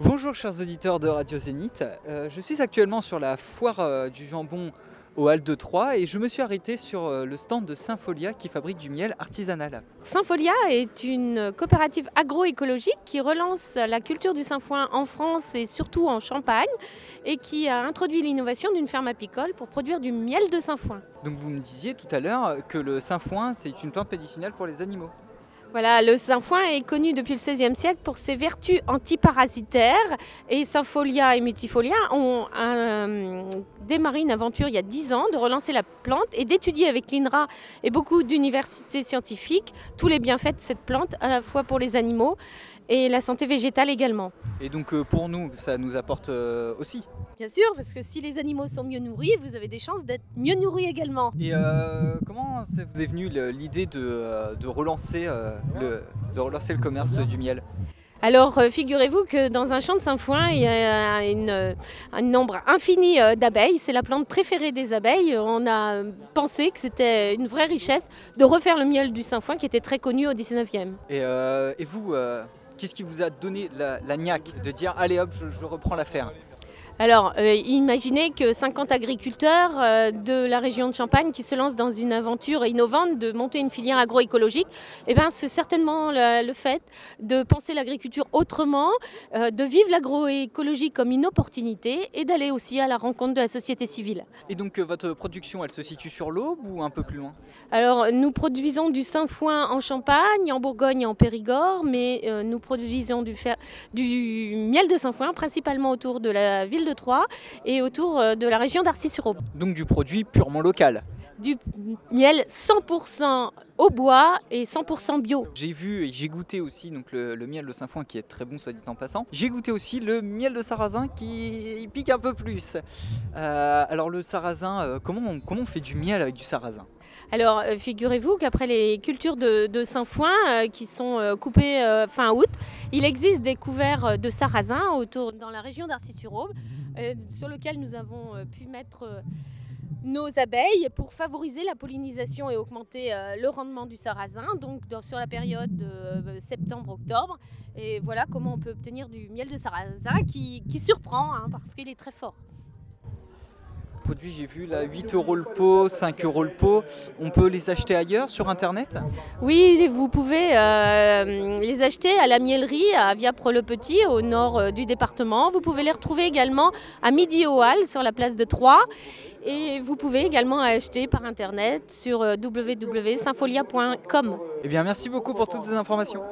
Bonjour chers auditeurs de Radio Zénith, Euh, je suis actuellement sur la foire euh, du jambon au Hall de Troyes et je me suis arrêté sur euh, le stand de Sympholia qui fabrique du miel artisanal. Sympholia est une coopérative agroécologique qui relance la culture du sainfoin en France et surtout en Champagne et qui a introduit l'innovation d'une ferme apicole pour produire du miel de sainfoin. Donc vous me disiez tout à l'heure que le sainfoin c'est une plante médicinale pour les animaux. Voilà, le sainfoin est connu depuis le XVIe siècle pour ses vertus antiparasitaires. Et Sympholia et Mutifolia ont euh, démarré une aventure il y a 10 ans de relancer la plante et d'étudier avec l'INRA et beaucoup d'universités scientifiques tous les bienfaits de cette plante à la fois pour les animaux et la santé végétale également. Et donc euh, pour nous ça nous apporte euh, aussi. Bien sûr, parce que si les animaux sont mieux nourris, vous avez des chances d'être mieux nourris également. Et euh, comment ça vous est venu le- l'idée de, de relancer, le, de relancer le commerce du miel? Alors, euh, figurez-vous que dans un champ de sainfoin, il y a euh, un nombre infini euh, d'abeilles. C'est la plante préférée des abeilles. On a pensé que c'était une vraie richesse de refaire le miel du sainfoin qui était très connu au 19e. Et, vous, qu'est-ce qui vous a donné la, la de dire allez hop, je reprends l'affaire? Alors, euh, imaginez que 50 agriculteurs euh, de la région de Champagne qui se lancent dans une aventure innovante de monter une filière agroécologique, eh ben, c'est certainement le, le fait de penser l'agriculture autrement, euh, de vivre l'agroécologie comme une opportunité et d'aller aussi à la rencontre de la société civile. Et donc votre production, elle se situe sur l'Aube ou un peu plus loin? Alors, nous produisons du sainfoin en Champagne, en Bourgogne et en Périgord, mais nous produisons du, fer- du miel de sainfoin principalement autour de la ville de Troyes et autour euh, de la région d'Arcis-sur-Aube. Donc du produit purement local. Du miel 100% au bois et 100% bio. J'ai vu et j'ai goûté aussi donc le, le miel de Saint-Foin qui est très bon soit dit en passant. J'ai goûté aussi le miel de sarrasin qui pique un peu plus. Euh, alors le sarrasin, euh, comment, on, comment on fait du miel avec du sarrasin? Alors, euh, figurez-vous qu'après les cultures de, euh, qui sont euh, coupées euh, fin août, il existe des couverts de sarrasin autour dans la région d'Arcis-sur-Aube, euh, sur lesquels nous avons pu mettre nos abeilles pour favoriser la pollinisation et augmenter euh, le rendement du sarrasin, donc sur la période de euh, septembre-octobre. Et voilà comment on peut obtenir du miel de sarrasin qui, qui surprend hein, parce qu'il est très fort. Produit, j'ai vu là 8 euros le pot, 5 euros le pot. On peut les acheter ailleurs sur internet? Oui, vous pouvez euh, les acheter à la miellerie à Viapre-le-Petit, au nord euh, du département. Vous pouvez les retrouver également à midi au Hall, sur la place de Troyes. Et vous pouvez également acheter par internet sur euh, www.sympholia.com. Eh bien merci beaucoup pour toutes ces informations.